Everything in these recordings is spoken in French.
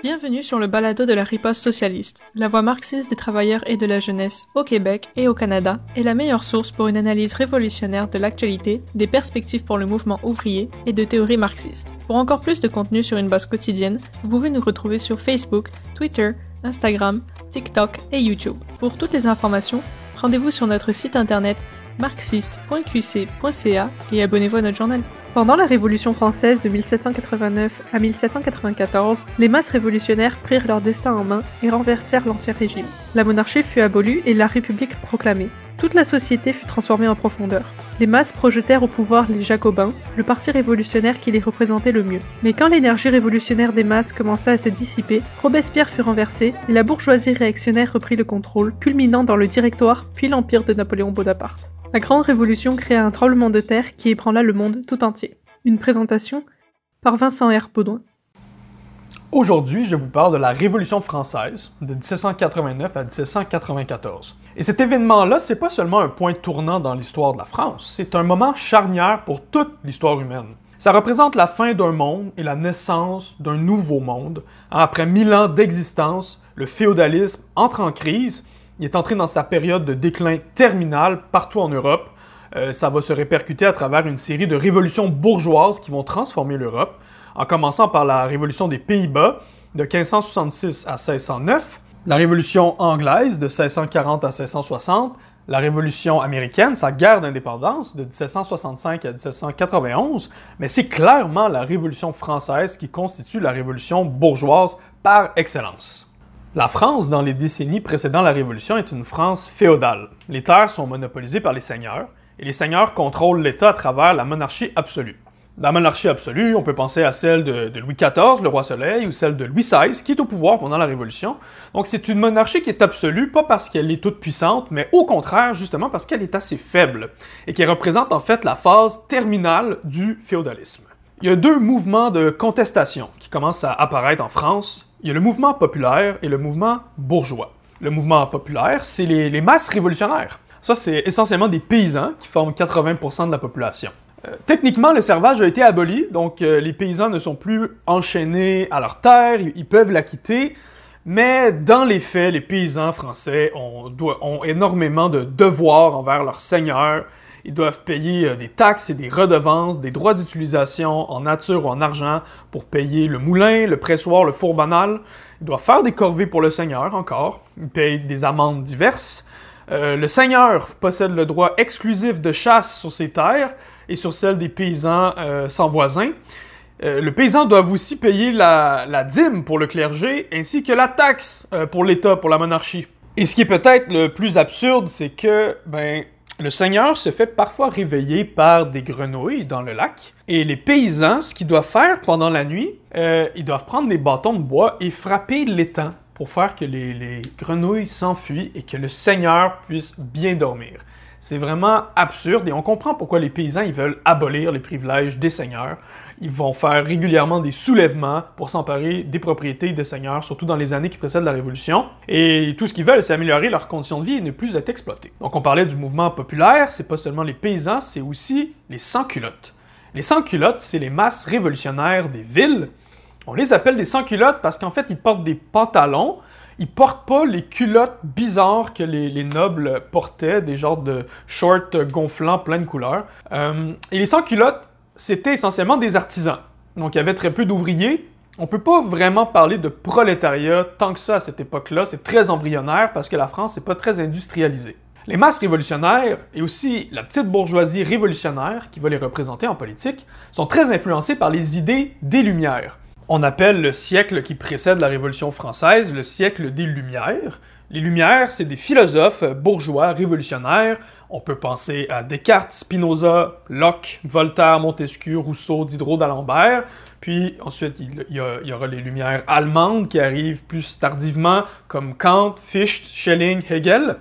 Bienvenue sur le balado de la riposte socialiste, la voix marxiste des travailleurs et de la jeunesse au Québec et au Canada, est la meilleure source pour une analyse révolutionnaire de l'actualité, des perspectives pour le mouvement ouvrier et de théories marxistes. Pour encore plus de contenu sur une base quotidienne, vous pouvez nous retrouver sur Facebook, Twitter, Instagram, TikTok et YouTube. Pour toutes les informations, rendez-vous sur notre site internet marxiste.qc.ca et abonnez-vous à notre journal. Pendant la Révolution française de 1789 à 1794, les masses révolutionnaires prirent leur destin en main et renversèrent l'Ancien Régime. La monarchie fut abolie et la République proclamée. Toute la société fut transformée en profondeur. Les masses projetèrent au pouvoir les Jacobins, le parti révolutionnaire qui les représentait le mieux. Mais quand l'énergie révolutionnaire des masses commença à se dissiper, Robespierre fut renversé et la bourgeoisie réactionnaire reprit le contrôle, culminant dans le Directoire puis l'Empire de Napoléon Bonaparte. La Grande Révolution créa un tremblement de terre qui ébranla le monde tout entier. Une présentation par Vincent R. Baudouin. Aujourd'hui, je vous parle de la Révolution française de 1789 à 1794. Et cet événement-là, c'est pas seulement un point tournant dans l'histoire de la France, c'est un moment charnière pour toute l'histoire humaine. Ça représente la fin d'un monde et la naissance d'un nouveau monde. Après mille ans d'existence, le féodalisme entre en crise il est entré dans sa période de déclin terminal partout en Europe. Euh, ça va se répercuter à travers une série de révolutions bourgeoises qui vont transformer l'Europe, en commençant par la révolution des Pays-Bas de 1566 à 1609, la révolution anglaise de 1640 à 1660, la révolution américaine, sa guerre d'indépendance de 1765 à 1791, mais c'est clairement la révolution française qui constitue la révolution bourgeoise par excellence. La France, dans les décennies précédant la Révolution, est une France féodale. Les terres sont monopolisées par les seigneurs, et les seigneurs contrôlent l'État à travers la monarchie absolue. La monarchie absolue, on peut penser à celle de, Louis XIV, le roi Soleil, ou celle de Louis XVI, qui est au pouvoir pendant la Révolution. Donc c'est une monarchie qui est absolue, pas parce qu'elle est toute puissante, mais au contraire, justement parce qu'elle est assez faible, et qui représente en fait la phase terminale du féodalisme. Il y a deux mouvements de contestation qui commencent à apparaître en France il y a le mouvement populaire et le mouvement bourgeois. Le mouvement populaire, c'est les, masses révolutionnaires. Ça, c'est essentiellement des paysans qui forment 80% de la population. Euh, techniquement, le servage a été aboli, donc euh, les paysans ne sont plus enchaînés à leur terre, ils, peuvent la quitter, mais dans les faits, les paysans français ont, ont énormément de devoirs envers leurs seigneurs, ils doivent payer euh, des taxes et des redevances, des droits d'utilisation en nature ou en argent pour payer le moulin, le pressoir, le four banal. Ils doivent faire des corvées pour le seigneur encore. Ils payent des amendes diverses. Euh, le seigneur possède le droit exclusif de chasse sur ses terres et sur celles des paysans euh, sans voisins. le paysan doit aussi payer la, la, dîme pour le clergé ainsi que la taxe pour l'État, pour la monarchie. Et ce qui est peut-être le plus absurde, c'est que ben, le Seigneur se fait parfois réveiller par des grenouilles dans le lac. Et les paysans, ce qu'ils doivent faire pendant la nuit, euh, ils doivent prendre des bâtons de bois et frapper l'étang pour faire que les, les grenouilles s'enfuient et que le Seigneur puisse bien dormir. C'est vraiment absurde et on comprend pourquoi les paysans ils veulent abolir les privilèges des seigneurs. Ils vont faire régulièrement des soulèvements pour s'emparer des propriétés des seigneurs, surtout dans les années qui précèdent la Révolution. Et tout ce qu'ils veulent, c'est améliorer leurs conditions de vie et ne plus être exploités. Donc on parlait du mouvement populaire, c'est pas seulement les paysans, c'est aussi les sans-culottes. Les sans-culottes, c'est les masses révolutionnaires des villes. On les appelle des sans-culottes parce qu'en fait, ils portent des pantalons ils portent pas les culottes bizarres que les, nobles portaient, des genres de shorts gonflants plein de couleurs. Euh, et les sans-culottes, c'était essentiellement des artisans. Donc il y avait très peu d'ouvriers. On peut pas vraiment parler de prolétariat tant que ça à cette époque-là. C'est très embryonnaire parce que la France n'est pas très industrialisée. Les masses révolutionnaires et aussi la petite bourgeoisie révolutionnaire qui va les représenter en politique sont très influencées par les idées des Lumières. On appelle le siècle qui précède la Révolution française le siècle des Lumières. Les Lumières, c'est des philosophes bourgeois révolutionnaires. On peut penser à Descartes, Spinoza, Locke, Voltaire, Montesquieu, Rousseau, Diderot, d'Alembert. Puis ensuite, il y, aura les Lumières allemandes qui arrivent plus tardivement, comme Kant, Fichte, Schelling, Hegel.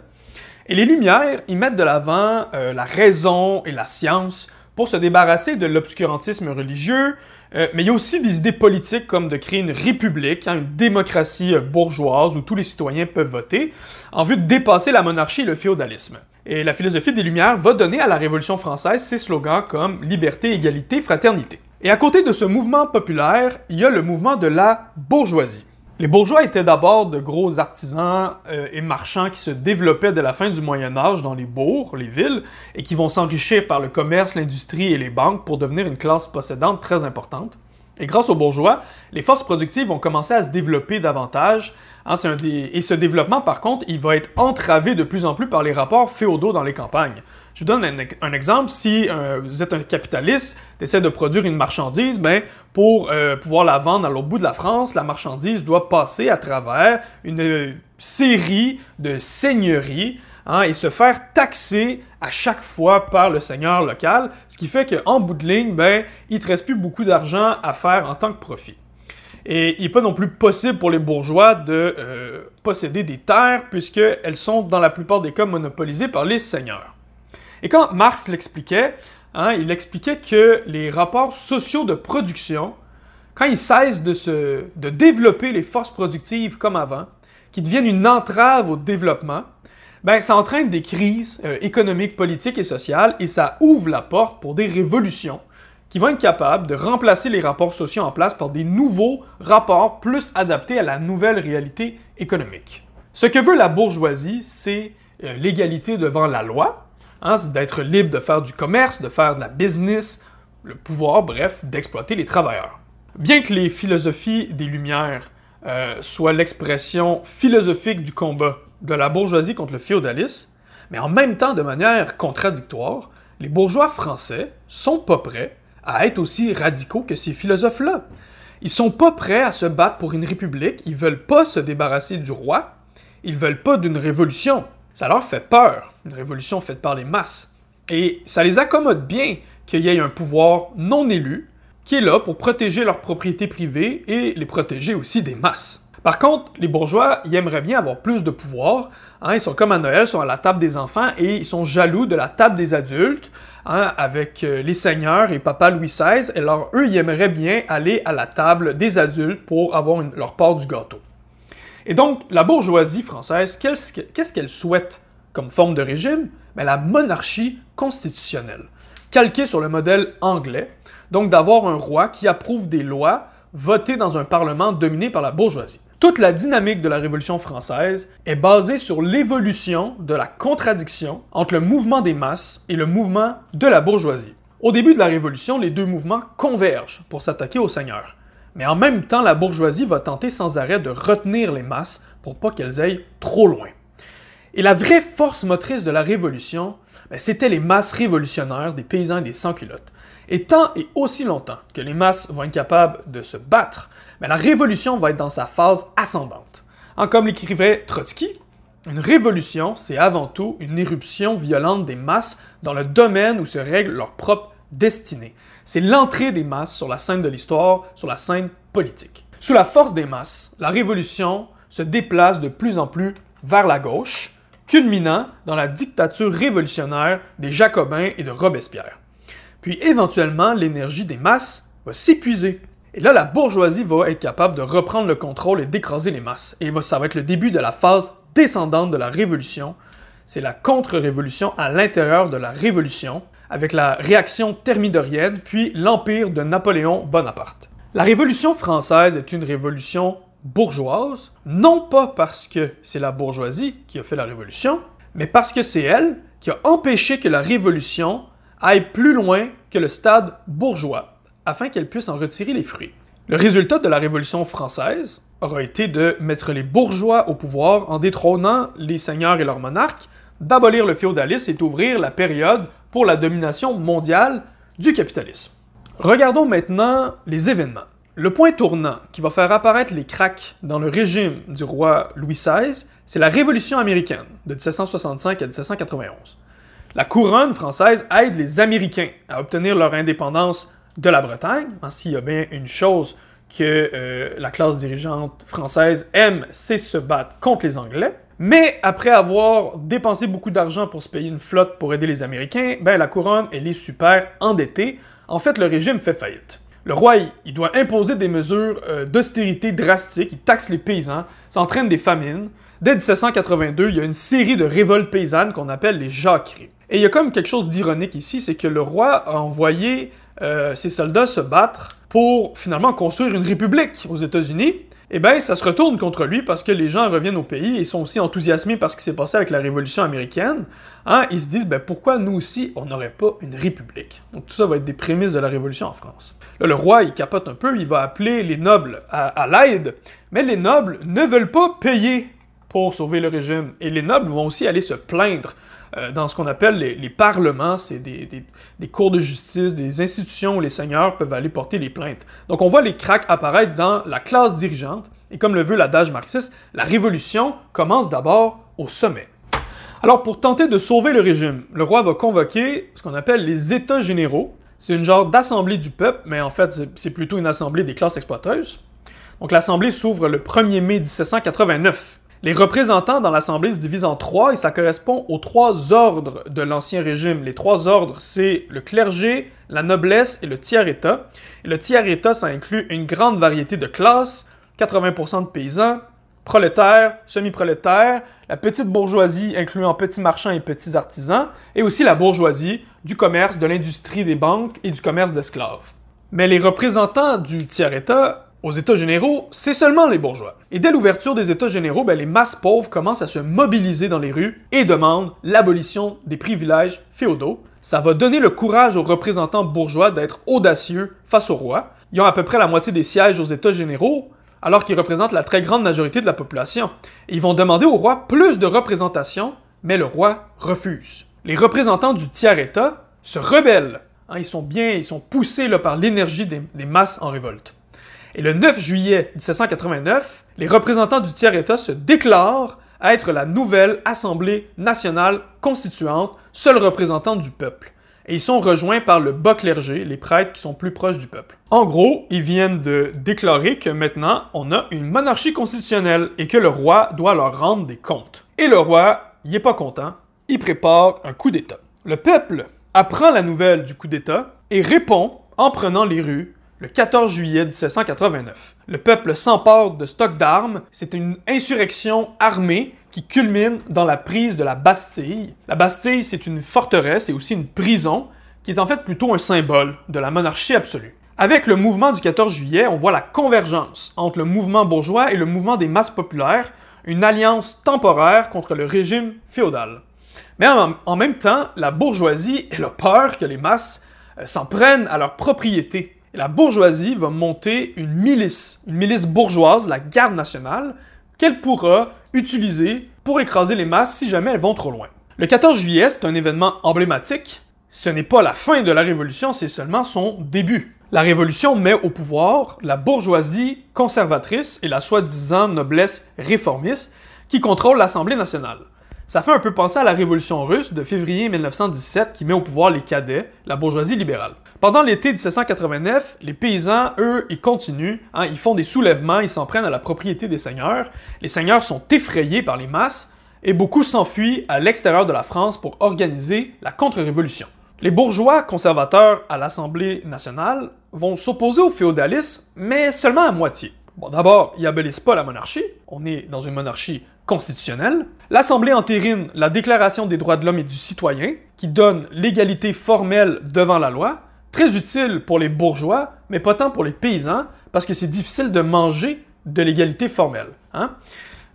Et les Lumières, ils mettent de l'avant euh, la raison et la science pour se débarrasser de l'obscurantisme religieux, euh, mais il y a aussi des idées politiques comme de créer une république, hein, une démocratie bourgeoise où tous les citoyens peuvent voter, en vue de dépasser la monarchie et le féodalisme. Et la philosophie des Lumières va donner à la Révolution française ses slogans comme liberté, égalité, fraternité. Et à côté de ce mouvement populaire, il y a le mouvement de la bourgeoisie. Les bourgeois étaient d'abord de gros artisans euh, et marchands qui se développaient dès la fin du Moyen Âge dans les bourgs, les villes, et qui vont s'enrichir par le commerce, l'industrie et les banques pour devenir une classe possédante très importante. Et grâce aux bourgeois, les forces productives vont commencer à se développer davantage. Hein, Et ce développement, par contre, il va être entravé de plus en plus par les rapports féodaux dans les campagnes. Je vous donne un, exemple. Si euh, vous êtes un capitaliste, essaie de produire une marchandise, ben, pour euh, pouvoir la vendre à l'autre bout de la France, la marchandise doit passer à travers une série de seigneuries hein, et se faire taxer à chaque fois par le seigneur local, ce qui fait qu'en bout de ligne, ben, il ne te reste plus beaucoup d'argent à faire en tant que profit. Et il n'est pas non plus possible pour les bourgeois de euh, posséder des terres puisqu'elles sont dans la plupart des cas monopolisées par les seigneurs. Et quand Marx l'expliquait, hein, il expliquait que les rapports sociaux de production, quand ils cessent de, de développer les forces productives comme avant, qui deviennent une entrave au développement, ben, ça entraîne des crises euh, économiques, politiques et sociales et ça ouvre la porte pour des révolutions qui vont être capables de remplacer les rapports sociaux en place par des nouveaux rapports plus adaptés à la nouvelle réalité économique. Ce que veut la bourgeoisie, c'est euh, l'égalité devant la loi, Hein, c'est d'être libre de faire du commerce, de faire de la business, le pouvoir, bref, d'exploiter les travailleurs. Bien que les philosophies des Lumières euh, soient l'expression philosophique du combat de la bourgeoisie contre le féodalisme, mais en même temps de manière contradictoire, les bourgeois français sont pas prêts à être aussi radicaux que ces philosophes-là. Ils sont pas prêts à se battre pour une république, ils veulent pas se débarrasser du roi, ils veulent pas d'une révolution ça leur fait peur, une révolution faite par les masses. Et ça les accommode bien qu'il y ait un pouvoir non élu qui est là pour protéger leurs propriétés privées et les protéger aussi des masses. Par contre, les bourgeois, ils aimeraient bien avoir plus de pouvoir. Hein. ils sont comme à Noël, ils sont à la table des enfants et ils sont jaloux de la table des adultes hein, avec euh, les seigneurs et papa Louis XVI. Alors, eux, ils aimeraient bien aller à la table des adultes pour avoir leur part du gâteau. Et donc, la bourgeoisie française, qu'est-ce qu'elle souhaite comme forme de régime? Ben, La monarchie constitutionnelle, calquée sur le modèle anglais, donc d'avoir un roi qui approuve des lois votées dans un parlement dominé par la bourgeoisie. Toute la dynamique de la Révolution française est basée sur l'évolution de la contradiction entre le mouvement des masses et le mouvement de la bourgeoisie. Au début de la Révolution, les deux mouvements convergent pour s'attaquer aux seigneurs. Mais en même temps, la bourgeoisie va tenter sans arrêt de retenir les masses pour pas qu'elles aillent trop loin. Et la vraie force motrice de la Révolution, ben, c'était les masses révolutionnaires des paysans et des sans-culottes. Et tant et aussi longtemps que les masses vont être capables de se battre, ben, la Révolution va être dans sa phase ascendante. En comme l'écrivait Trotsky, une révolution, c'est avant tout une éruption violente des masses dans le domaine où se règle leur propre destinée. C'est l'entrée des masses sur la scène de l'histoire, sur la scène politique. Sous la force des masses, la révolution se déplace de plus en plus vers la gauche, culminant dans la dictature révolutionnaire des Jacobins et de Robespierre. Puis éventuellement, l'énergie des masses va s'épuiser. Et là, la bourgeoisie va être capable de reprendre le contrôle et d'écraser les masses. Et ça va être le début de la phase descendante de la révolution. C'est la contre-révolution à l'intérieur de la révolution, avec la réaction thermidorienne, puis l'empire de Napoléon Bonaparte. La Révolution française est une révolution bourgeoise, non pas parce que c'est la bourgeoisie qui a fait la révolution, mais parce que c'est elle qui a empêché que la révolution aille plus loin que le stade bourgeois, afin qu'elle puisse en retirer les fruits. Le résultat de la Révolution française aura été de mettre les bourgeois au pouvoir en détrônant les seigneurs et leurs monarques, d'abolir le féodalisme et d'ouvrir la période pour la domination mondiale du capitalisme. Regardons maintenant les événements. Le point tournant qui va faire apparaître les cracks dans le régime du roi Louis XVI, c'est la Révolution américaine de 1765 à 1791. La couronne française aide les Américains à obtenir leur indépendance de la Bretagne. Hein, s'il y a bien une chose que euh, la classe dirigeante française aime, c'est se battre contre les Anglais. Mais après avoir dépensé beaucoup d'argent pour se payer une flotte pour aider les Américains, ben la couronne, est super endettée. En fait, le régime fait faillite. Le roi, il, doit imposer des mesures euh, d'austérité drastiques, il taxe les paysans, ça entraîne des famines. Dès 1782, il y a une série de révoltes paysannes qu'on appelle les jacqueries. Et il y a comme quelque chose d'ironique ici, c'est que le roi a envoyé euh, ces soldats se battent pour finalement construire une république aux États-Unis, eh bien, ça se retourne contre lui parce que les gens reviennent au pays et sont aussi enthousiasmés par ce qui s'est passé avec la Révolution américaine. Hein, ils se disent, ben, pourquoi nous aussi, on n'aurait pas une république? Donc tout ça va être des prémices de la Révolution en France. Là, le roi, il capote un peu, il va appeler les nobles à l'aide, mais les nobles ne veulent pas payer pour sauver le régime. Et les nobles vont aussi aller se plaindre euh, dans ce qu'on appelle les, les parlements, c'est des, cours de justice, des institutions où les seigneurs peuvent aller porter des plaintes. Donc on voit les cracks apparaître dans la classe dirigeante, et comme le veut l'adage marxiste, la révolution commence d'abord au sommet. Alors pour tenter de sauver le régime, le roi va convoquer ce qu'on appelle les États généraux. C'est une genre d'assemblée du peuple, mais en fait c'est plutôt une assemblée des classes exploiteuses. Donc l'assemblée s'ouvre le 1er mai 1789. Les représentants dans l'Assemblée se divisent en trois et ça correspond aux trois ordres de l'Ancien Régime. Les trois ordres, c'est le clergé, la noblesse et le tiers-État. Le tiers-État, ça inclut une grande variété de classes, 80% de paysans, prolétaires, semi-prolétaires, la petite bourgeoisie incluant petits marchands et petits artisans, et aussi la bourgeoisie du commerce, de l'industrie des banques et du commerce d'esclaves. Mais les représentants du tiers-État aux États généraux, c'est seulement les bourgeois. Et dès l'ouverture des États généraux, ben, les masses pauvres commencent à se mobiliser dans les rues et demandent l'abolition des privilèges féodaux. Ça va donner le courage aux représentants bourgeois d'être audacieux face au roi. Ils ont à peu près la moitié des sièges aux États généraux, alors qu'ils représentent la très grande majorité de la population. Ils vont demander au roi plus de représentation, mais le roi refuse. Les représentants du tiers-État se rebellent. Hein, ils sont bien, ils sont poussés par l'énergie des masses en révolte. Et le 9 juillet 1789, les représentants du tiers-État se déclarent être la nouvelle Assemblée nationale constituante, seul représentant du peuple. Et ils sont rejoints par le bas clergé, les prêtres qui sont plus proches du peuple. En gros, ils viennent de déclarer que maintenant, on a une monarchie constitutionnelle et que le roi doit leur rendre des comptes. Et le roi, il est pas content, il prépare un coup d'État. Le peuple apprend la nouvelle du coup d'État et répond en prenant les rues le 14 juillet 1789. Le peuple s'empare de stocks d'armes. C'est une insurrection armée qui culmine dans la prise de la Bastille. La Bastille, c'est une forteresse et aussi une prison qui est en fait plutôt un symbole de la monarchie absolue. Avec le mouvement du 14 juillet, on voit la convergence entre le mouvement bourgeois et le mouvement des masses populaires, une alliance temporaire contre le régime féodal. Mais en, même temps, la bourgeoisie, elle a peur que les masses euh, s'en prennent à leur la bourgeoisie va monter une milice, une milice bourgeoise, la garde nationale, qu'elle pourra utiliser pour écraser les masses si jamais elles vont trop loin. Le 14 juillet, c'est un événement emblématique. Ce n'est pas la fin de la Révolution, c'est seulement son début. La Révolution met au pouvoir la bourgeoisie conservatrice et la soi-disant noblesse réformiste qui contrôle l'Assemblée nationale. Ça fait un peu penser à la Révolution russe de février 1917 qui met au pouvoir les cadets, la bourgeoisie libérale. Pendant l'été 1789, les paysans, eux, ils continuent, hein, ils font des soulèvements, ils s'en prennent à la propriété des seigneurs. Les seigneurs sont effrayés par les masses et beaucoup s'enfuient à l'extérieur de la France pour organiser la contre-révolution. Les bourgeois conservateurs à l'Assemblée nationale vont s'opposer au féodalisme, mais seulement à moitié. Bon, d'abord, ils abolissent pas la monarchie. On est dans une monarchie constitutionnelle. L'Assemblée entérine la Déclaration des droits de l'homme et du citoyen, qui donne l'égalité formelle devant la loi, très utile pour les bourgeois, mais pas tant pour les paysans, parce que c'est difficile de manger de l'égalité formelle. Hein?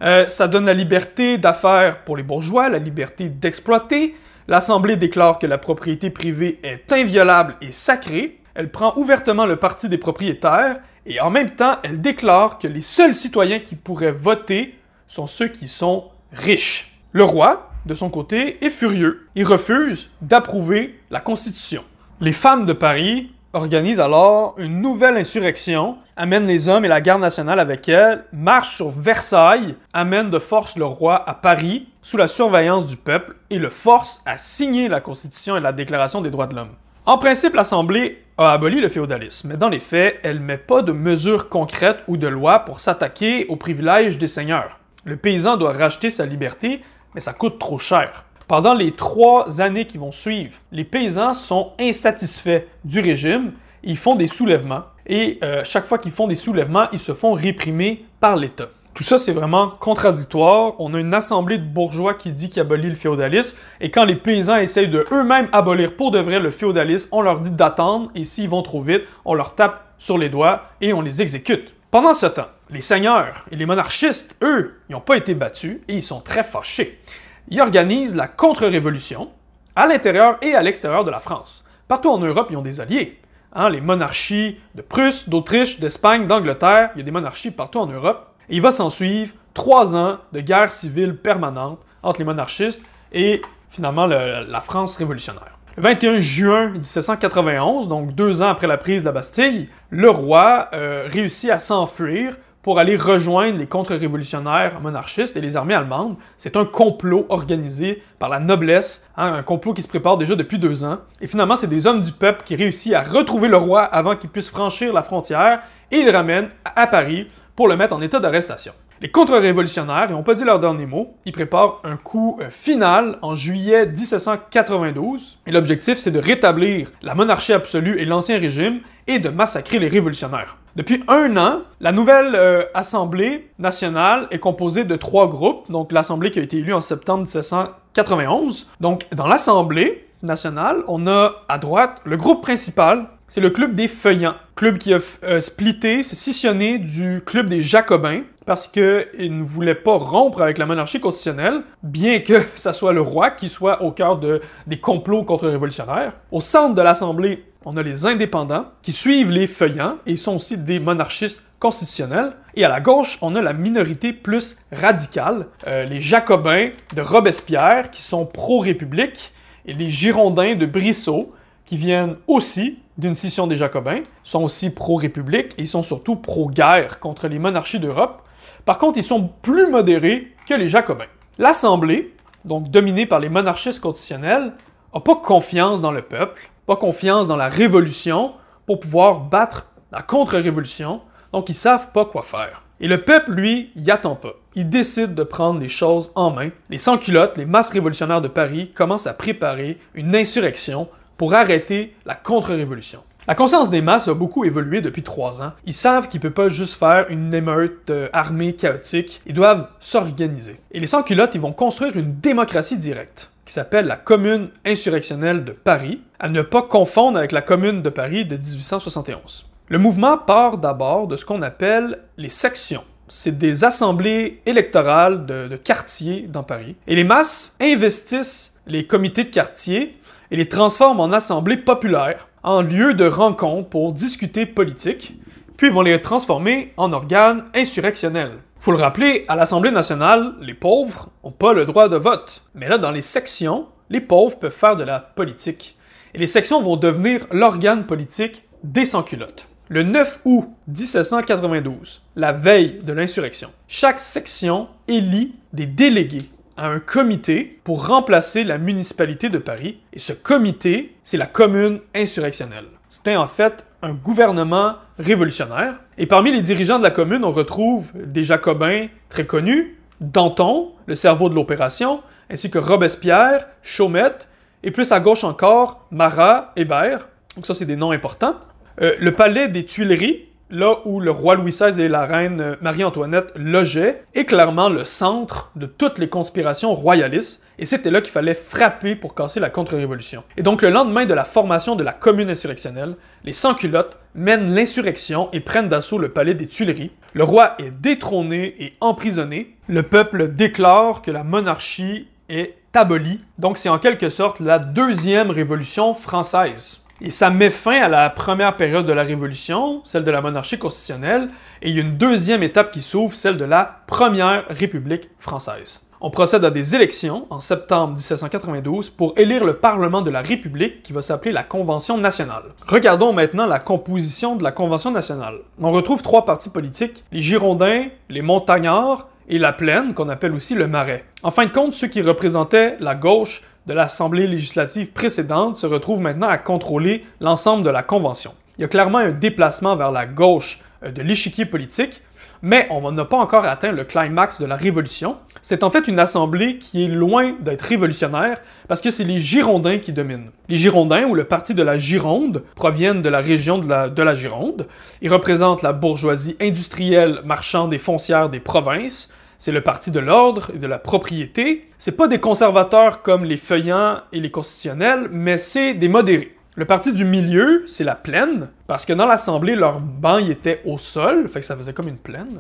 Euh, ça donne la liberté d'affaires pour les bourgeois, la liberté d'exploiter. L'Assemblée déclare que la propriété privée est inviolable et sacrée. Elle prend ouvertement le parti des propriétaires et en même temps, elle déclare que les seuls citoyens qui pourraient voter sont ceux qui sont riches. Le roi, de son côté, est furieux. Il refuse d'approuver la Constitution. Les femmes de Paris organisent alors une nouvelle insurrection, amènent les hommes et la garde nationale avec elles, marchent sur Versailles, amènent de force le roi à Paris, sous la surveillance du peuple, et le forcent à signer la Constitution et la Déclaration des droits de l'homme. En principe, l'Assemblée a aboli le féodalisme, mais dans les faits, elle ne met pas de mesures concrètes ou de lois pour s'attaquer aux privilèges des seigneurs. Le paysan doit racheter sa liberté, mais ça coûte trop cher. Pendant les trois années qui vont suivre, les paysans sont insatisfaits du régime, ils font des soulèvements, et euh, chaque fois qu'ils font des soulèvements, ils se font réprimer par l'État. Tout ça, c'est vraiment contradictoire. On a une assemblée de bourgeois qui dit qu'il abolit le féodalisme, et quand les paysans essayent de eux-mêmes abolir pour de vrai le féodalisme, on leur dit d'attendre, et s'ils vont trop vite, on leur tape sur les doigts et on les exécute. Pendant ce temps, les seigneurs et les monarchistes, eux, n'ont pas été battus et ils sont très fâchés. Ils organisent la contre-révolution à l'intérieur et à l'extérieur de la France. Partout en Europe, ils ont des alliés. Hein, les monarchies de Prusse, d'Autriche, d'Espagne, d'Angleterre, il y a des monarchies partout en Europe. Et il va s'en suivre trois ans de guerre civile permanente entre les monarchistes et finalement la France révolutionnaire. Le 21 juin 1791, donc deux ans après la prise de la Bastille, le roi euh, réussit à s'enfuir pour aller rejoindre les contre-révolutionnaires monarchistes et les armées allemandes. C'est un complot organisé par la noblesse, hein, un complot qui se prépare déjà depuis deux ans. Et finalement, c'est des hommes du peuple qui réussissent à retrouver le roi avant qu'il puisse franchir la frontière et ils le ramènent à Paris pour le mettre en état d'arrestation. Les contre-révolutionnaires n'ont pas dit leur dernier mot. Ils préparent un coup euh, final en juillet 1792. Et l'objectif, c'est de rétablir la monarchie absolue et l'ancien régime et de massacrer les révolutionnaires. Depuis un an, la nouvelle euh, Assemblée nationale est composée de trois groupes. Donc l'Assemblée qui a été élue en septembre 1791. Donc dans l'Assemblée nationale, on a à droite le groupe principal c'est le club des Feuillants, club qui a euh, splitté, scissionné du club des Jacobins parce qu'il ne voulait pas rompre avec la monarchie constitutionnelle, bien que ça soit le roi qui soit au cœur de, des complots contre-révolutionnaires. Au centre de l'Assemblée, on a les indépendants qui suivent les feuillants et sont aussi des monarchistes constitutionnels. Et à la gauche, on a la minorité plus radicale, euh, les jacobins de Robespierre qui sont pro-république et les girondins de Brissot qui viennent aussi d'une scission des Jacobins, sont aussi pro-république et sont surtout pro-guerre contre les monarchies d'Europe. Par contre, ils sont plus modérés que les Jacobins. L'Assemblée, donc dominée par les monarchistes constitutionnels, n'a pas confiance dans le peuple, pas confiance dans la révolution pour pouvoir battre la contre-révolution, donc ils savent pas quoi faire. Et le peuple, lui, y attend pas. Il décide de prendre les choses en main. Les sans-culottes, les masses révolutionnaires de Paris, commencent à préparer une insurrection pour arrêter la contre-révolution. La conscience des masses a beaucoup évolué depuis trois ans. Ils savent qu'ils ne peuvent pas juste faire une émeute euh, armée chaotique. Ils doivent s'organiser. Et les sans-culottes, ils vont construire une démocratie directe qui s'appelle la Commune insurrectionnelle de Paris, à ne pas confondre avec la Commune de Paris de 1871. Le mouvement part d'abord de ce qu'on appelle les sections. C'est des assemblées électorales de, de quartiers dans Paris. Et les masses investissent les comités de quartier et les transforment en assemblées populaires, en lieu de rencontre pour discuter politique, puis vont les transformer en organes insurrectionnels. Faut le rappeler, à l'Assemblée nationale, les pauvres n'ont pas le droit de vote. Mais là, dans les sections, les pauvres peuvent faire de la politique. Et les sections vont devenir l'organe politique des sans-culottes. Le 9 août 1792, la veille de l'insurrection, chaque section élit des délégués à un comité pour remplacer la municipalité de Paris. Et ce comité, c'est la commune insurrectionnelle. C'était en fait un gouvernement révolutionnaire. Et parmi les dirigeants de la commune, on retrouve des jacobins très connus, Danton, le cerveau de l'opération, ainsi que Robespierre, Chaumette, et plus à gauche encore, Marat, Hébert. Donc ça, c'est des noms importants. Euh, le palais des Tuileries, là où le roi Louis XVI et la reine Marie-Antoinette logeaient, est clairement le centre de toutes les conspirations royalistes, et c'était là qu'il fallait frapper pour casser la contre-révolution. Et donc le lendemain de la formation de la commune insurrectionnelle, les sans-culottes mènent l'insurrection et prennent d'assaut le palais des Tuileries. Le roi est détrôné et emprisonné. Le peuple déclare que la monarchie est abolie. Donc c'est en quelque sorte la deuxième révolution française. Et ça met fin à la première période de la Révolution, celle de la monarchie constitutionnelle, et il y a une deuxième étape qui s'ouvre, celle de la première République française. On procède à des élections en septembre 1792 pour élire le Parlement de la République qui va s'appeler la Convention nationale. Regardons maintenant la composition de la Convention nationale. On retrouve trois partis politiques, les Girondins, les Montagnards et la Plaine, qu'on appelle aussi le Marais. En fin de compte, ceux qui représentaient la gauche de l'Assemblée législative précédente se retrouve maintenant à contrôler l'ensemble de la Convention. Il y a clairement un déplacement vers la gauche euh, de l'échiquier politique, Mais on n'a pas encore atteint le climax de la révolution. C'est en fait une assemblée qui est loin d'être révolutionnaire parce que c'est les Girondins qui dominent. Les Girondins, ou le parti de la Gironde, proviennent de la région de la, de la Gironde. Ils représentent la bourgeoisie industrielle, marchande et foncière des provinces. C'est le parti de l'ordre et de la propriété. C'est pas des conservateurs comme les feuillants et les constitutionnels, mais c'est des modérés. Le parti du milieu, c'est la plaine, parce que dans l'Assemblée, leur banc y était au sol, fait que ça faisait comme une plaine.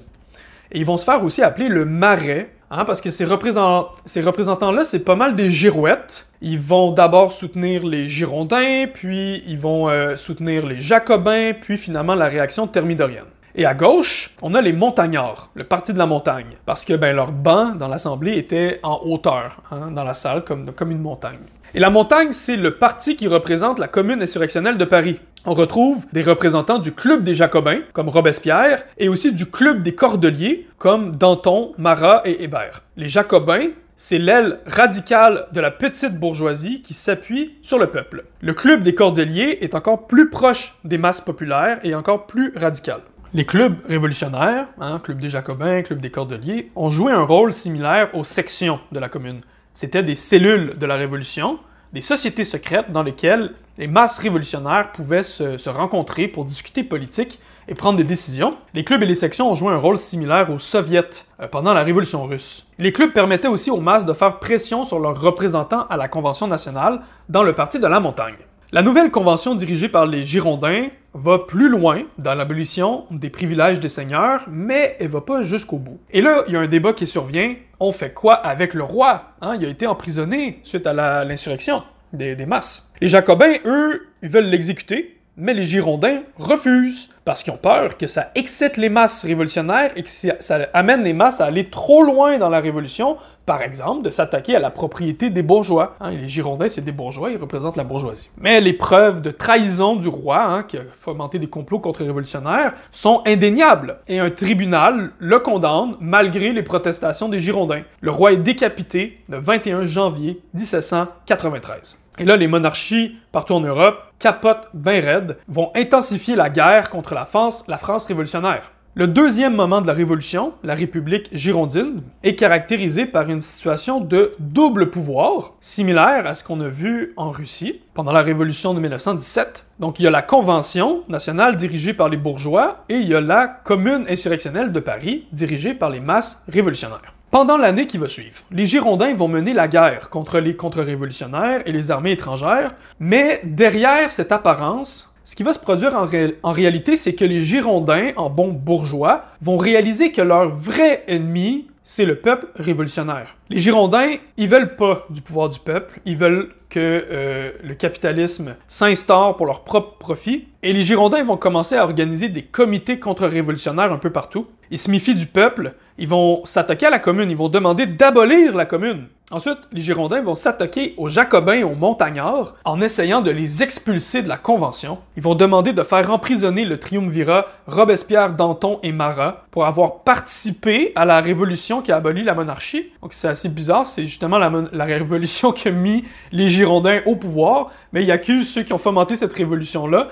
Et ils vont se faire aussi appeler le marais, hein, parce que ces, représentants-là, c'est pas mal des girouettes. Ils vont d'abord soutenir les Girondins, puis ils vont euh, soutenir les Jacobins, puis finalement la réaction thermidorienne. Et à gauche, on a les montagnards, le parti de la montagne, parce que ben, leur banc dans l'Assemblée était en hauteur, hein, dans la salle, comme, comme une montagne. Et la montagne, c'est le parti qui représente la commune insurrectionnelle de Paris. On retrouve des représentants du Club des Jacobins, comme Robespierre, et aussi du Club des Cordeliers, comme Danton, Marat et Hébert. Les Jacobins, c'est l'aile radicale de la petite bourgeoisie qui s'appuie sur le peuple. Le Club des Cordeliers est encore plus proche des masses populaires et encore plus radical. Les clubs révolutionnaires, hein, Club des Jacobins, Club des Cordeliers, ont joué un rôle similaire aux sections de la commune. C'était des cellules de la Révolution, des sociétés secrètes dans lesquelles les masses révolutionnaires pouvaient se, rencontrer pour discuter politique et prendre des décisions. Les clubs et les sections ont joué un rôle similaire aux soviets euh, pendant la Révolution russe. Les clubs permettaient aussi aux masses de faire pression sur leurs représentants à la Convention nationale dans le Parti de la montagne. La nouvelle convention dirigée par les Girondins va plus loin dans l'abolition des privilèges des seigneurs, mais elle va pas jusqu'au bout. Et là, il y a un débat qui survient. On fait quoi avec le roi? Hein? Il a été emprisonné suite à l'insurrection des, des masses. Les Jacobins, eux, ils veulent l'exécuter, mais les Girondins refusent parce qu'ils ont peur que ça excite les masses révolutionnaires et que ça amène les masses à aller trop loin dans la révolution, par exemple de s'attaquer à la propriété des bourgeois. Hein, les Girondins, c'est des bourgeois, ils représentent la bourgeoisie. Mais les preuves de trahison du roi, hein, qui a fomenté des complots contre les révolutionnaires, sont indéniables, et un tribunal le condamne malgré les protestations des Girondins. Le roi est décapité le 21 janvier 1793. Et là, les monarchies partout en Europe capotent bien raide, vont intensifier la guerre contre la France, la France révolutionnaire. Le deuxième moment de la Révolution, la République girondine, est caractérisé par une situation de double pouvoir, similaire à ce qu'on a vu en Russie pendant la Révolution de 1917. Donc il y a la Convention nationale dirigée par les bourgeois et il y a la Commune insurrectionnelle de Paris dirigée par les masses révolutionnaires. Pendant l'année qui va suivre, les Girondins vont mener la guerre contre les contre-révolutionnaires et les armées étrangères, mais derrière cette apparence, ce qui va se produire en, réalité, c'est que les Girondins, en bons bourgeois, vont réaliser que leur vrai ennemi, c'est le peuple révolutionnaire. Les Girondins, ils veulent pas du pouvoir du peuple, ils veulent que euh, le capitalisme s'instaure pour leur propre profit. Et les Girondins vont commencer à organiser des comités contre-révolutionnaires un peu partout. Ils se méfient du peuple, ils vont s'attaquer à la commune, ils vont demander d'abolir la commune. Ensuite, les Girondins vont s'attaquer aux Jacobins et aux Montagnards en essayant de les expulser de la Convention. Ils vont demander de faire emprisonner le triumvirat Robespierre, Danton et Marat pour avoir participé à la révolution qui a aboli la monarchie. Donc c'est assez bizarre, c'est justement la, révolution qui a mis les Girondins au pouvoir, mais il accuse ceux qui ont fomenté cette révolution-là.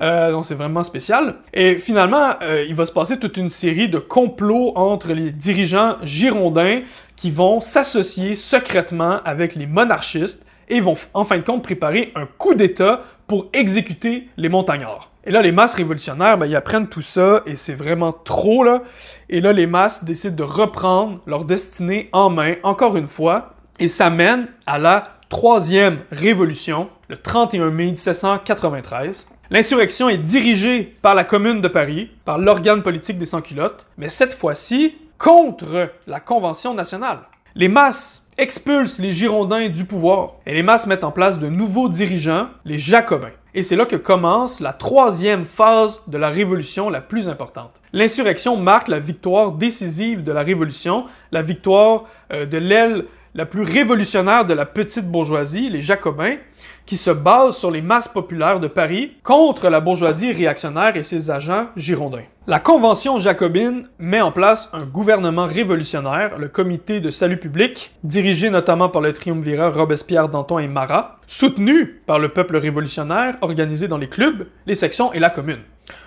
Euh, donc c'est vraiment spécial. Et finalement, euh, il va se passer toute une série de complots entre les dirigeants girondins qui vont s'associer secrètement avec les monarchistes et vont en fin de compte préparer un coup d'État pour exécuter les montagnards. Et là, les masses révolutionnaires, ben, ils apprennent tout ça et c'est vraiment trop, là. Et là, les masses décident de reprendre leur destinée en main, encore une fois, et ça mène à la troisième révolution, le 31 mai 1793. L'insurrection est dirigée par la Commune de Paris, par l'organe politique des sans-culottes, mais cette fois-ci, contre la Convention nationale. Les masses expulsent les Girondins du pouvoir et les masses mettent en place de nouveaux dirigeants, les Jacobins. Et c'est là que commence la troisième phase de la révolution la plus importante. L'insurrection marque la victoire décisive de la révolution, la victoire euh, de l'aile la plus révolutionnaire de la petite bourgeoisie, les Jacobins, qui se base sur les masses populaires de Paris contre la bourgeoisie réactionnaire et ses agents girondins. La Convention jacobine met en place un gouvernement révolutionnaire, le Comité de salut public, dirigé notamment par le triumvirat Robespierre, Danton et Marat, soutenu par le peuple révolutionnaire organisé dans les clubs, les sections et la commune.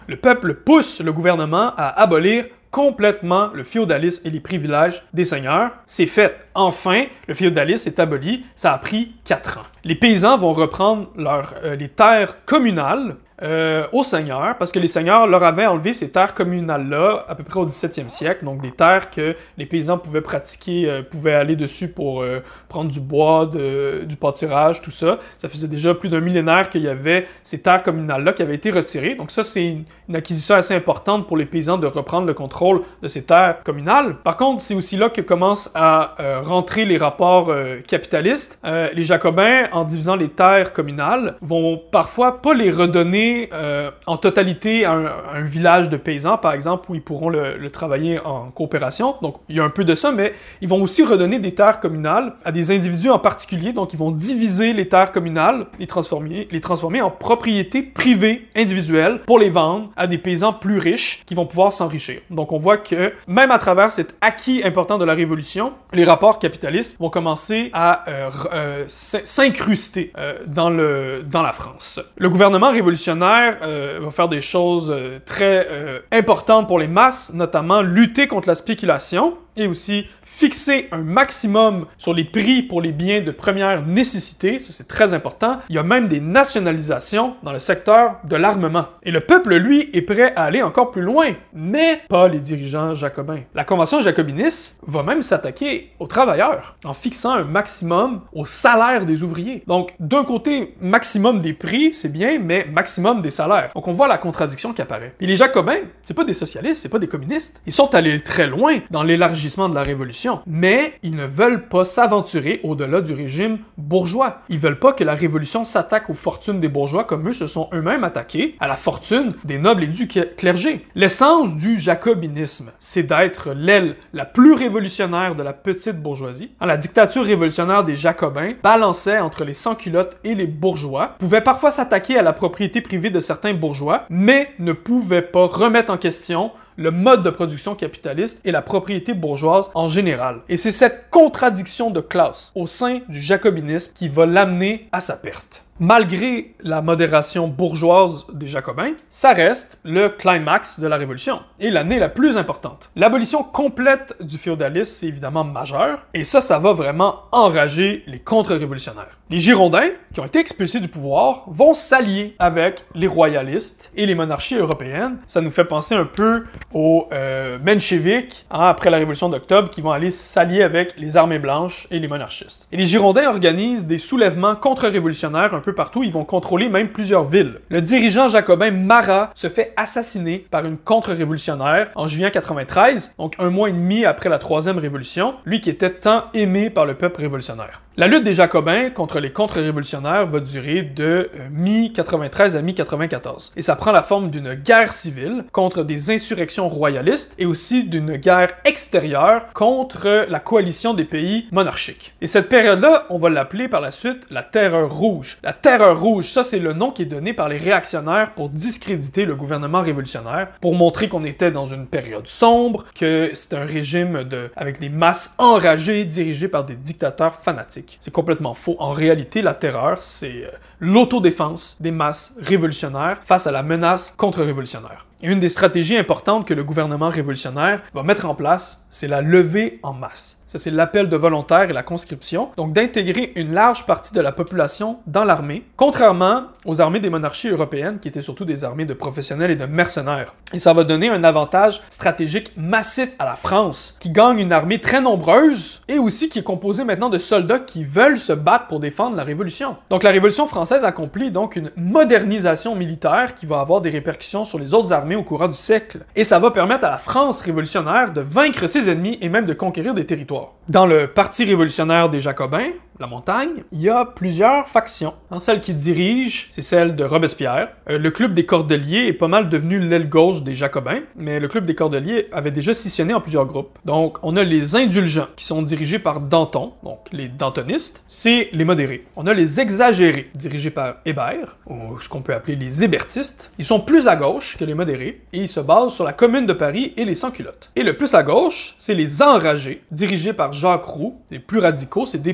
Le peuple pousse le gouvernement à abolir complètement le féodalisme et les privilèges des seigneurs. C'est fait. Enfin, le féodalisme est aboli. Ça a pris quatre ans. Les paysans vont reprendre leurs euh, les terres communales euh, aux seigneurs, parce que les seigneurs leur avaient enlevé ces terres communales-là à peu près au 17e siècle, donc des terres que les paysans pouvaient pratiquer, euh, pouvaient aller dessus pour euh, prendre du bois, du pâturage, tout ça. Ça faisait déjà plus d'un millénaire qu'il y avait ces terres communales-là qui avaient été retirées. Donc ça, c'est une, une, acquisition assez importante pour les paysans de reprendre le contrôle de ces terres communales. Par contre, c'est aussi là que commencent à rentrer les rapports capitalistes. les Jacobins, en divisant les terres communales, vont parfois pas les redonner euh, en totalité un, village de paysans, par exemple, où ils pourront le, le, travailler en coopération. Donc, il y a un peu de ça, mais ils vont aussi redonner des terres communales à des individus en particulier. Donc, ils vont diviser les terres communales, les transformer, les transformer en propriétés privées individuelles pour les vendre à des paysans plus riches qui vont pouvoir s'enrichir. Donc, on voit que même à travers cet acquis important de la Révolution, les rapports capitalistes vont commencer à euh, euh, s'incruster dans, le, dans la France. Le gouvernement révolutionnaire euh, va faire des choses euh, très euh, importantes pour les masses, notamment lutter contre la spéculation et aussi fixer un maximum sur les prix pour les biens de première nécessité, ça c'est très important. Il y a même des nationalisations dans le secteur de l'armement. Et le peuple, lui, est prêt à aller encore plus loin, mais pas les dirigeants jacobins. La Convention jacobiniste va même s'attaquer aux travailleurs en fixant un maximum au salaire des ouvriers. Donc, d'un côté, maximum des prix, c'est bien, mais maximum des salaires. Donc, on voit la contradiction qui apparaît. Et les jacobins, c'est pas des socialistes, c'est pas des communistes. Ils sont allés très loin dans l'élargissement de la révolution mais ils ne veulent pas s'aventurer au-delà du régime bourgeois. Ils veulent pas que la révolution s'attaque aux fortunes des bourgeois comme eux se sont eux-mêmes attaqués à la fortune des nobles et du clergé. L'essence du jacobinisme, c'est d'être l'aile la plus révolutionnaire de la petite bourgeoisie. La dictature révolutionnaire des jacobins balançait entre les sans-culottes et les bourgeois, pouvait parfois s'attaquer à la propriété privée de certains bourgeois, mais ne pouvait pas remettre en question le mode de production capitaliste et la propriété bourgeoise en général. Et c'est cette contradiction de classe au sein du jacobinisme qui va l'amener à sa perte malgré la modération bourgeoise des Jacobins, ça reste le climax de la Révolution et l'année la plus importante. L'abolition complète du féodalisme, c'est évidemment majeur, et ça, ça va vraiment enrager les contre-révolutionnaires. Les Girondins, qui ont été expulsés du pouvoir, vont s'allier avec les royalistes et les monarchies européennes. Ça nous fait penser un peu aux euh, hein, après la Révolution d'octobre, qui vont aller s'allier avec les armées blanches et les monarchistes. Et les Girondins organisent des soulèvements contre-révolutionnaires peu partout, ils vont contrôler même plusieurs villes. Le dirigeant jacobin Marat se fait assassiner par une contre-révolutionnaire en juillet 93, donc un mois et demi après la troisième révolution, lui qui était tant aimé par le peuple révolutionnaire. La lutte des Jacobins contre les contre-révolutionnaires va durer de euh, mi-93 à mi-94, et ça prend la forme d'une guerre civile contre des insurrections royalistes et aussi d'une guerre extérieure contre la coalition des pays monarchiques. Et cette période-là, on va l'appeler par la suite la Terreur rouge. La Terreur rouge, ça c'est le nom qui est donné par les réactionnaires pour discréditer le gouvernement révolutionnaire, pour montrer qu'on était dans une période sombre, que c'est un régime de, avec des masses enragées dirigées par des dictateurs fanatiques. C'est complètement faux. En réalité, la terreur, c'est euh, l'autodéfense des masses révolutionnaires face à la menace contre-révolutionnaire. Et une des stratégies importantes que le gouvernement révolutionnaire va mettre en place, c'est la levée en masse. Ça, c'est l'appel de volontaires et la conscription. Donc, d'intégrer une large partie de la population dans l'armée, contrairement aux armées des monarchies européennes, qui étaient surtout des armées de professionnels et de mercenaires. Et ça va donner un avantage stratégique massif à la France, qui gagne une armée très nombreuse et aussi qui est composée maintenant de soldats qui veulent se battre pour défendre la Révolution. Donc, la Révolution française accomplit donc une modernisation militaire qui va avoir des répercussions sur les autres armées au courant du siècle. Et ça va permettre à la France révolutionnaire de vaincre ses ennemis et même de conquérir des territoires. Dans le Parti révolutionnaire des Jacobins, la montagne, il y a plusieurs factions. celle qui dirige, c'est celle de Robespierre. Euh, le club des Cordeliers est pas mal devenu l'aile gauche des Jacobins, mais le club des Cordeliers avait déjà scissionné en plusieurs groupes. Donc, on a les indulgents, qui sont dirigés par Danton, donc les dantonistes. C'est les modérés. On a les exagérés, dirigés par Hébert, ou ce qu'on peut appeler les hébertistes. Ils sont plus à gauche que les modérés, et ils se basent sur la Commune de Paris et les sans-culottes. Et le plus à gauche, c'est les enragés, dirigés par Jacques Roux, les plus radicaux, c'est des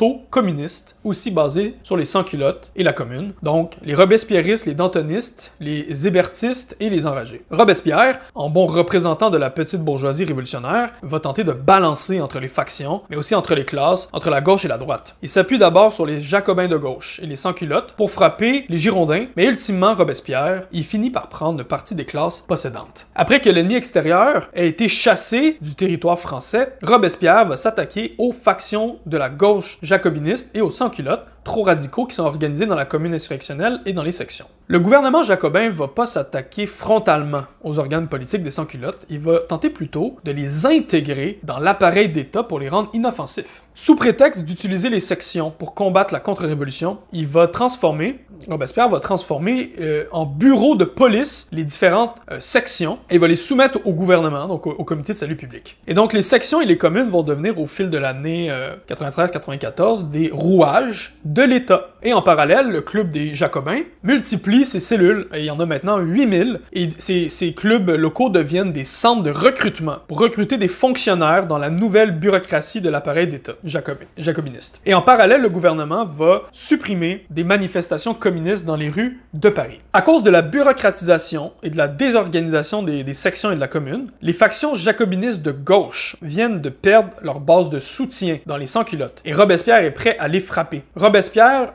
proto-communistes, aussi basés sur les sans-culottes et la commune. Donc, les robespierristes, les dantonistes, les hébertistes et les enragés. Robespierre, en bon représentant de la petite bourgeoisie révolutionnaire, va tenter de balancer entre les factions, mais aussi entre les classes, entre la gauche et la droite. Il s'appuie d'abord sur les jacobins de gauche et les sans-culottes pour frapper les girondins, mais ultimement Robespierre, il finit par prendre le parti des classes possédantes. Après que l'ennemi extérieur ait été chassé du territoire français, Robespierre va s'attaquer aux factions de la gauche jacobiniste et aux sans-culottes trop radicaux qui sont organisés dans la commune insurrectionnelle et dans les sections. Le gouvernement jacobin va pas s'attaquer frontalement aux organes politiques des sans-culottes, il va tenter plutôt de les intégrer dans l'appareil d'État pour les rendre inoffensifs. Sous prétexte d'utiliser les sections pour combattre la contre-révolution, il va transformer, Robespierre va transformer euh, en bureau de police les différentes euh, sections et va les soumettre au gouvernement, donc au, comité de salut public. Et donc les sections et les communes vont devenir au fil de l'année 93-94 euh, des rouages de l'État. Et en parallèle, le club des Jacobins multiplie ses cellules, et il y en a maintenant 8000, et ces, clubs locaux deviennent des centres de recrutement pour recruter des fonctionnaires dans la nouvelle bureaucratie de l'appareil d'État jacobin, jacobiniste. Et en parallèle, le gouvernement va supprimer des manifestations communistes dans les rues de Paris. À cause de la bureaucratisation et de la désorganisation des, sections et de la commune, les factions jacobinistes de gauche viennent de perdre leur base de soutien dans les sans-culottes, et Robespierre est prêt à les frapper.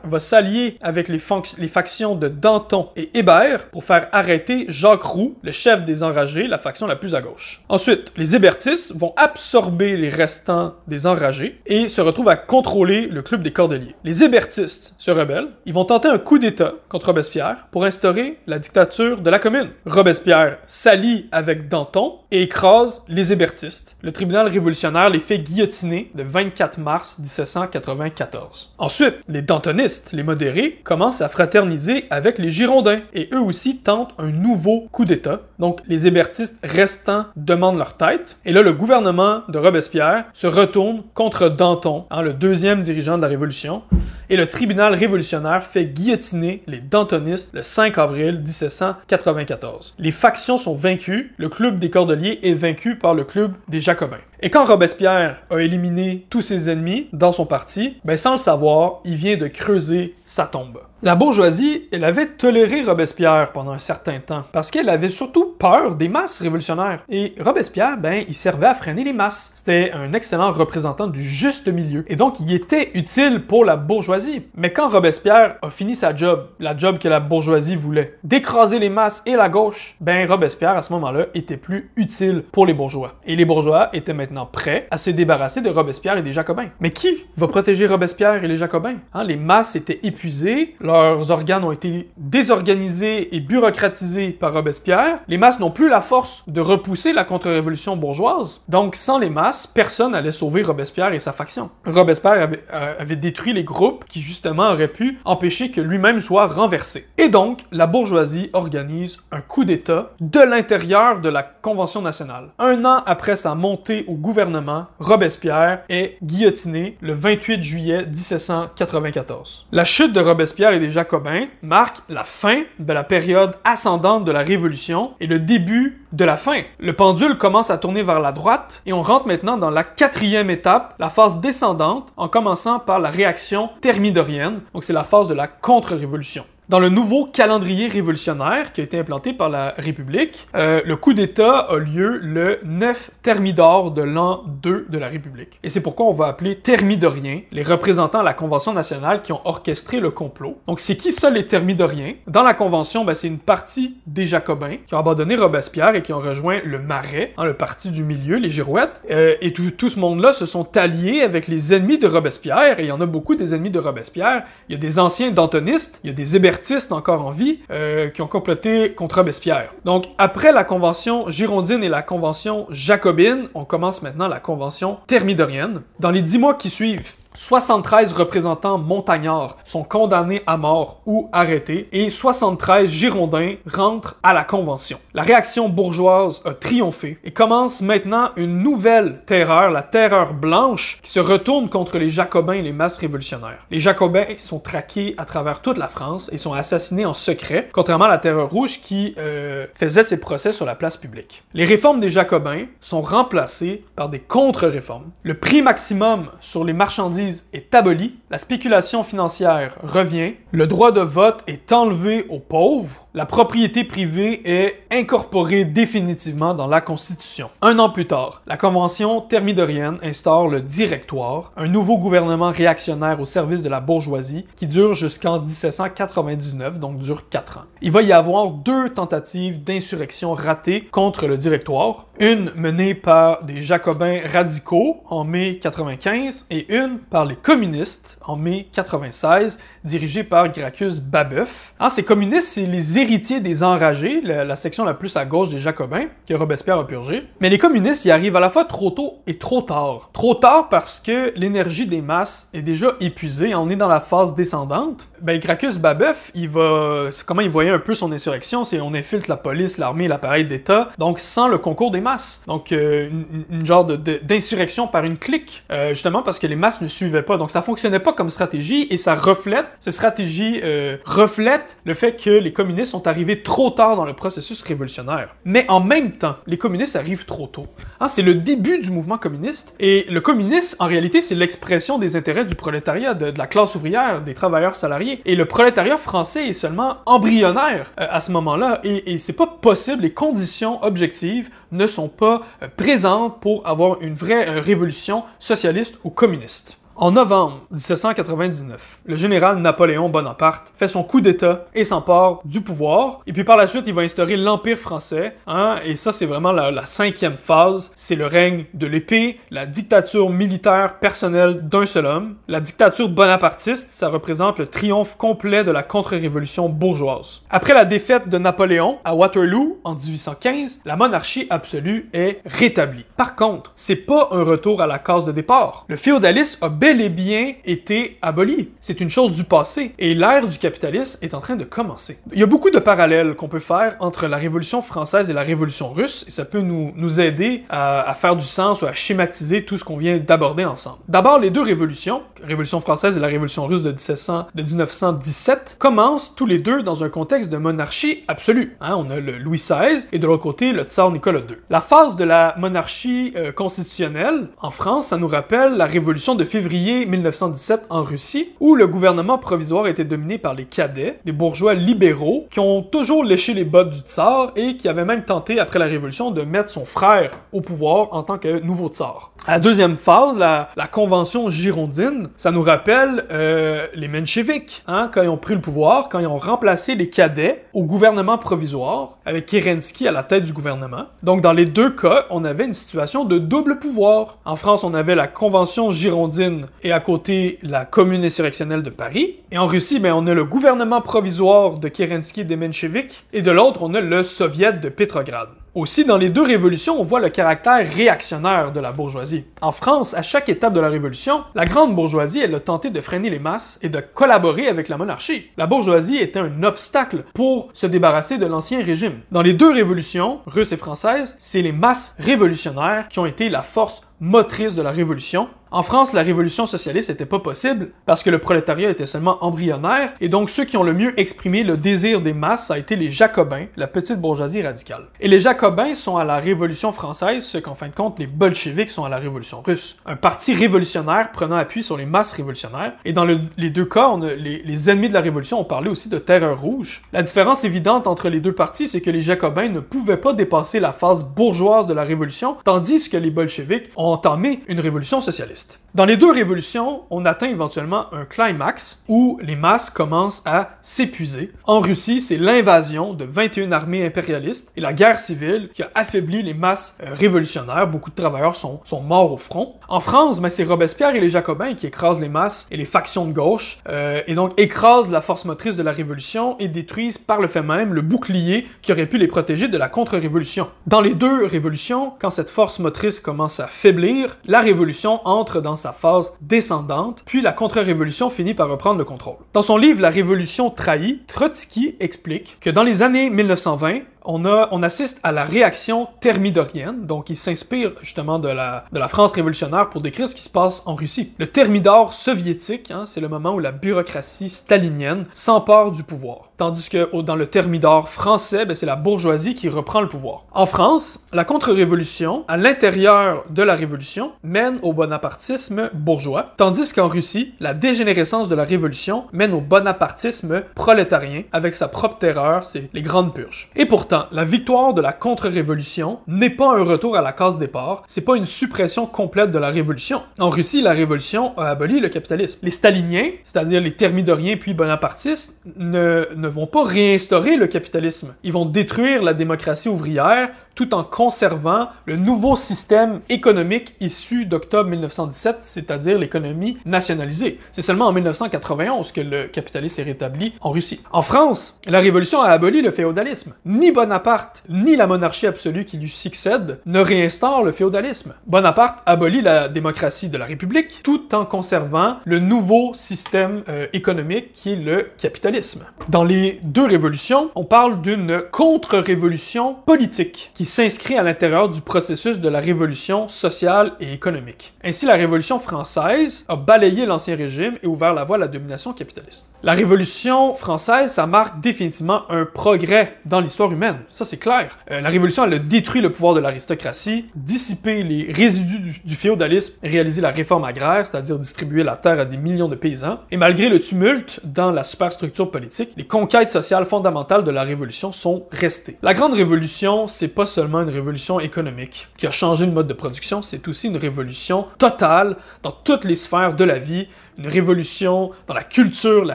Va s'allier avec les, les, factions de Danton et Hébert pour faire arrêter Jacques Roux, le chef des enragés, la faction la plus à gauche. Ensuite, les hébertistes vont absorber les restants des enragés et se retrouvent à contrôler le club des Cordeliers. Les hébertistes se rebellent, ils vont tenter un coup d'État contre Robespierre pour instaurer la dictature de la commune. Robespierre s'allie avec Danton et écrase les hébertistes. Le tribunal révolutionnaire les fait guillotiner le 24 mars 1794. Ensuite, les dantonistes, les modérés, commencent à fraterniser avec les girondins et eux aussi tentent un nouveau coup d'État. Donc les hébertistes restants demandent leur tête et là le gouvernement de Robespierre se retourne contre Danton, hein, le deuxième dirigeant de la Révolution, et le tribunal révolutionnaire fait guillotiner les dantonistes le 5 avril 1794. Les factions sont vaincues, le club des Cordeliers est vaincu par le club des Jacobins. Et quand Robespierre a éliminé tous ses ennemis dans son parti, ben sans le savoir, il vient de creuser sa tombe. La bourgeoisie, elle avait toléré Robespierre pendant un certain temps, parce qu'elle avait surtout peur des masses révolutionnaires. Et Robespierre, ben, il servait à freiner les masses. C'était un excellent représentant du juste milieu. Et donc, il était utile pour la bourgeoisie. Mais quand Robespierre a fini sa job, la job que la bourgeoisie voulait, d'écraser les masses et la gauche, ben, Robespierre, à ce moment-là, était plus utile pour les bourgeois. Et les bourgeois étaient maintenant prêts à se débarrasser de Robespierre et des Jacobins. Mais qui va protéger Robespierre et les Jacobins? Hein, les masses étaient épuisées, leurs organes ont été désorganisés et bureaucratisés par Robespierre. Les masses n'ont plus la force de repousser la contre-révolution bourgeoise. Donc, sans les masses, personne n'allait sauver Robespierre et sa faction. Robespierre avait, euh, avait, détruit les groupes qui, justement, auraient pu empêcher que lui-même soit renversé. Et donc, la bourgeoisie organise un coup d'État de l'intérieur de la Convention nationale. Un an après sa montée au gouvernement, Robespierre est guillotiné le 28 juillet 1794. La chute de Robespierre des Jacobins marque la fin de la période ascendante de la Révolution et le début de la fin. Le pendule commence à tourner vers la droite et on rentre maintenant dans la quatrième étape, la phase descendante, en commençant par la réaction thermidorienne, donc c'est la phase de la contre-révolution. Dans le nouveau calendrier révolutionnaire qui a été implanté par la République, euh, le coup d'État a lieu le 9 Thermidor de l'an 2 de la République. Et c'est pourquoi on va appeler Thermidoriens les représentants à la Convention nationale qui ont orchestré le complot. Donc c'est qui ça les Thermidoriens? Dans la Convention, ben, c'est une partie des Jacobins qui ont abandonné Robespierre et qui ont rejoint le Marais, hein, le parti du milieu, les Girouettes. Euh, et tout, tout ce monde-là se sont alliés avec les ennemis de Robespierre, et il y en a beaucoup des ennemis de Robespierre. Il y a des anciens dantonistes, il y a des hébertistes encore en vie euh, qui ont comploté contre Robespierre. Donc, après la convention girondine et la convention jacobine, on commence maintenant la convention thermidorienne. Dans les dix mois qui suivent, 73 représentants montagnards sont condamnés à mort ou arrêtés et 73 Girondins rentrent à la Convention. La réaction bourgeoise a triomphé et commence maintenant une nouvelle terreur, la terreur blanche, qui se retourne contre les Jacobins et les masses révolutionnaires. Les Jacobins sont traqués à travers toute la France et sont assassinés en secret, contrairement à la terreur rouge qui euh, faisait ses procès sur la place publique. Les réformes des Jacobins sont remplacées par des contre-réformes. Le prix maximum sur les marchandises est aboli, la spéculation financière revient, le droit de vote est enlevé aux pauvres, la propriété privée est incorporée définitivement dans la Constitution. Un an plus tard, la Convention thermidorienne instaure le Directoire, un nouveau gouvernement réactionnaire au service de la bourgeoisie qui dure jusqu'en 1799, donc dure quatre ans. Il va y avoir deux tentatives d'insurrection ratées contre le Directoire, une menée par des jacobins radicaux en mai 95 et une par les communistes en mai 96, dirigée par Gracchus Babeuf. Hein, ces communistes, c'est les héritiers des enragés, la, la, section la plus à gauche des jacobins, que Robespierre a purgé. Mais les communistes y arrivent à la fois trop tôt et trop tard. Trop tard parce que l'énergie des masses est déjà épuisée, on est dans la phase descendante. Ben, Gracchus Babeuf, il va... Comment il voyait un peu son insurrection, c'est on infiltre la police, l'armée, l'appareil d'État, donc sans le concours des masses. Donc, euh, une, une, genre d'insurrection de, par une clique, euh, justement parce que les masses ne suivaient pas. Donc, ça fonctionnait pas comme stratégie et ça reflète, ces stratégies euh, reflètent le fait que les communistes sont arrivés trop tard dans le processus révolutionnaire. Mais en même temps, les communistes arrivent trop tôt. Hein, c'est le début du mouvement communiste et le communisme, en réalité, c'est l'expression des intérêts du prolétariat, de, de, la classe ouvrière, des travailleurs salariés. Et le prolétariat français est seulement embryonnaire euh, à ce moment-là. Et, et c'est pas possible, les conditions objectives ne sont pas euh, présentes pour avoir une vraie euh, révolution socialiste ou communiste. En novembre 1799, le général Napoléon Bonaparte fait son coup d'État et s'empare du pouvoir. Et puis par la suite, il va instaurer l'Empire français. Hein, et ça, c'est vraiment la, cinquième phase. C'est le règne de l'épée, la dictature militaire personnelle d'un seul homme. La dictature bonapartiste, ça représente le triomphe complet de la contre-révolution bourgeoise. Après la défaite de Napoléon à Waterloo en 1815, la monarchie absolue est rétablie. Par contre, c'est pas un retour à la case de départ. Le féodalisme a bel et bien été aboli. C'est une chose du passé. Et l'ère du capitalisme est en train de commencer. Il y a beaucoup de parallèles qu'on peut faire entre la Révolution française et la Révolution russe, et ça peut nous, nous aider à, faire du sens ou à schématiser tout ce qu'on vient d'aborder ensemble. D'abord, les deux révolutions, Révolution française et la Révolution russe de, 1700, de 1917, commencent tous les deux dans un contexte de monarchie absolue. Hein, on a le Louis XVI et de l'autre côté le tsar Nicolas II. La phase de la monarchie euh, constitutionnelle en France, ça nous rappelle la Révolution de février 1917 en Russie, où le gouvernement provisoire était dominé par les cadets, des bourgeois libéraux, qui ont toujours léché les bottes du tsar et qui avaient même tenté, après la Révolution, de mettre son frère au pouvoir en tant que nouveau tsar. La deuxième phase, la, convention girondine, ça nous rappelle euh, les mencheviks, hein, quand ils ont pris le pouvoir, quand ils ont remplacé les cadets au gouvernement provisoire, avec Kerensky à la tête du gouvernement. Donc dans les deux cas, on avait une situation de double pouvoir. En France, on avait la convention girondine et à côté la commune insurrectionnelle de Paris. Et en Russie, ben, on a le gouvernement provisoire de Kerensky et des mencheviks, et de l'autre, on a le soviet de Pétrograd. Aussi, dans les deux révolutions, on voit le caractère réactionnaire de la bourgeoisie. En France, à chaque étape de la révolution, la grande bourgeoisie, a tenté de freiner les masses et de collaborer avec la monarchie. La bourgeoisie était un obstacle pour se débarrasser de l'ancien régime. Dans les deux révolutions, russe et française, c'est les masses révolutionnaires qui ont été la force motrice de la révolution. En France, la révolution socialiste n'était pas possible parce que le prolétariat était seulement embryonnaire et donc ceux qui ont le mieux exprimé le désir des masses, ça a été les jacobins, la petite bourgeoisie radicale. Et les jacobins sont à la révolution française ce qu'en fin de compte les bolcheviks sont à la révolution russe. Un parti révolutionnaire prenant appui sur les masses révolutionnaires. Et dans le, les deux cas, les, les ennemis de la révolution ont parlé aussi de terreur rouge. La différence évidente entre les deux partis, c'est que les jacobins ne pouvaient pas dépasser la phase bourgeoise de la révolution, tandis que les bolcheviks ont entamé une révolution socialiste. Dans les deux révolutions, on atteint éventuellement un climax où les masses commencent à s'épuiser. En Russie, c'est l'invasion de 21 armées impérialistes et la guerre civile qui a affaibli les masses euh, révolutionnaires. Beaucoup de travailleurs sont, sont morts au front. En France, ben, c'est Robespierre et les Jacobins qui écrasent les masses et les factions de gauche euh, et donc écrasent la force motrice de la révolution et détruisent par le fait même le bouclier qui aurait pu les protéger de la contre-révolution. Dans les deux révolutions, quand cette force motrice commence à faiblir, la révolution entre dans sa phase descendante, puis la contre-révolution finit par reprendre le contrôle. Dans son livre La Révolution trahie, Trotsky explique que dans les années 1920, on, assiste à la réaction thermidorienne, donc il s'inspire justement de la, de la France révolutionnaire pour décrire ce qui se passe en Russie. Le thermidor soviétique, hein, c'est le moment où la bureaucratie stalinienne s'empare du pouvoir. Tandis que dans le thermidor français, ben, c'est la bourgeoisie qui reprend le pouvoir. En France, la contre-révolution, à l'intérieur de la révolution, mène au bonapartisme bourgeois, tandis qu'en Russie, la dégénérescence de la révolution mène au bonapartisme prolétarien, avec sa propre terreur, c'est les grandes purges. Et pourtant, la victoire de la contre-révolution n'est pas un retour à la case départ, c'est pas une suppression complète de la révolution. En Russie, la révolution a aboli le capitalisme. Les staliniens, c'est-à-dire les thermidoriens puis bonapartistes, ne, ne vont pas réinstaurer le capitalisme. Ils vont détruire la démocratie ouvrière tout en conservant le nouveau système économique issu d'octobre 1917, c'est-à-dire l'économie nationalisée. C'est seulement en 1991 que le capitalisme est rétabli en Russie. En France, la Révolution a aboli le féodalisme. Ni Bonaparte, ni la monarchie absolue qui lui succède ne réinstaurent le féodalisme. Bonaparte abolit la démocratie de la République tout en conservant le nouveau système euh, économique qui est le capitalisme. Dans les deux révolutions, on parle d'une contre-révolution politique qui s'inscrit à l'intérieur du processus de la révolution sociale et économique. Ainsi, la Révolution française a balayé l'Ancien Régime et ouvert la voie à la domination capitaliste. La Révolution française, ça marque définitivement un progrès dans l'histoire humaine, ça c'est clair. Euh, la Révolution, elle a détruit le pouvoir de l'aristocratie, dissipé les résidus du, du féodalisme, réalisé la réforme agraire, c'est-à-dire distribuer la terre à des millions de paysans, et malgré le tumulte dans la superstructure politique, les conquêtes sociales fondamentales de la Révolution sont restées. La Grande Révolution, c'est pas seulement une révolution économique qui a changé le mode de production, c'est aussi une révolution totale dans toutes les sphères de la vie, une révolution dans la culture, la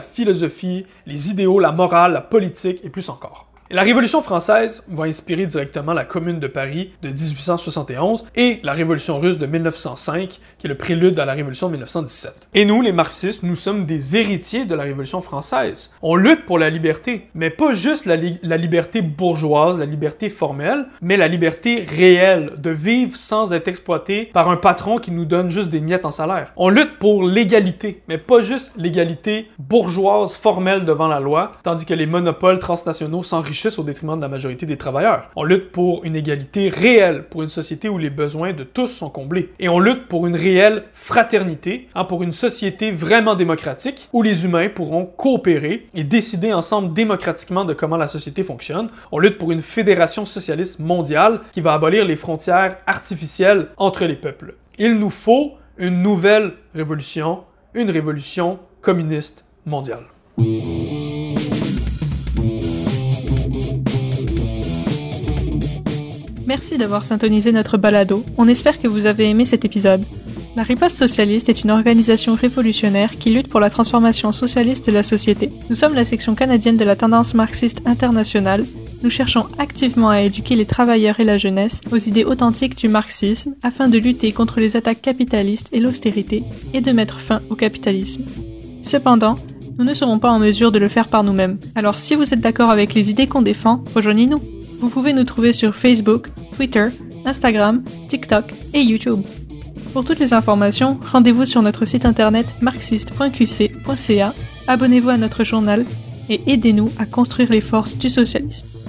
philosophie, les idéaux, la morale, la politique et plus encore. La Révolution française va inspirer directement la Commune de Paris de 1871 et la Révolution russe de 1905, qui est le prélude à la Révolution de 1917. Et nous, les marxistes, nous sommes des héritiers de la Révolution française. On lutte pour la liberté, mais pas juste la, la liberté bourgeoise, la liberté formelle, mais la liberté réelle de vivre sans être exploité par un patron qui nous donne juste des miettes en salaire. On lutte pour l'égalité, mais pas juste l'égalité bourgeoise formelle devant la loi, tandis que les monopoles transnationaux s'enrichissent au détriment de la majorité des travailleurs. On lutte pour une égalité réelle, pour une société où les besoins de tous sont comblés. Et on lutte pour une réelle fraternité, hein, pour une société vraiment démocratique, où les humains pourront coopérer et décider ensemble démocratiquement de comment la société fonctionne. On lutte pour une fédération socialiste mondiale qui va abolir les frontières artificielles entre les peuples. Il nous faut une nouvelle révolution, une révolution communiste mondiale. Merci d'avoir syntonisé notre balado. On espère que vous avez aimé cet épisode. La Riposte Socialiste est une organisation révolutionnaire qui lutte pour la transformation socialiste de la société. Nous sommes la section canadienne de la tendance marxiste internationale. Nous cherchons activement à éduquer les travailleurs et la jeunesse aux idées authentiques du marxisme afin de lutter contre les attaques capitalistes et l'austérité et de mettre fin au capitalisme. Cependant, nous ne serons pas en mesure de le faire par nous-mêmes. Alors si vous êtes d'accord avec les idées qu'on défend, rejoignez-nous. Vous pouvez nous trouver sur Facebook, Twitter, Instagram, TikTok et YouTube. Pour toutes les informations, rendez-vous sur notre site internet marxiste.qc.ca, abonnez-vous à notre journal et aidez-nous à construire les forces du socialisme.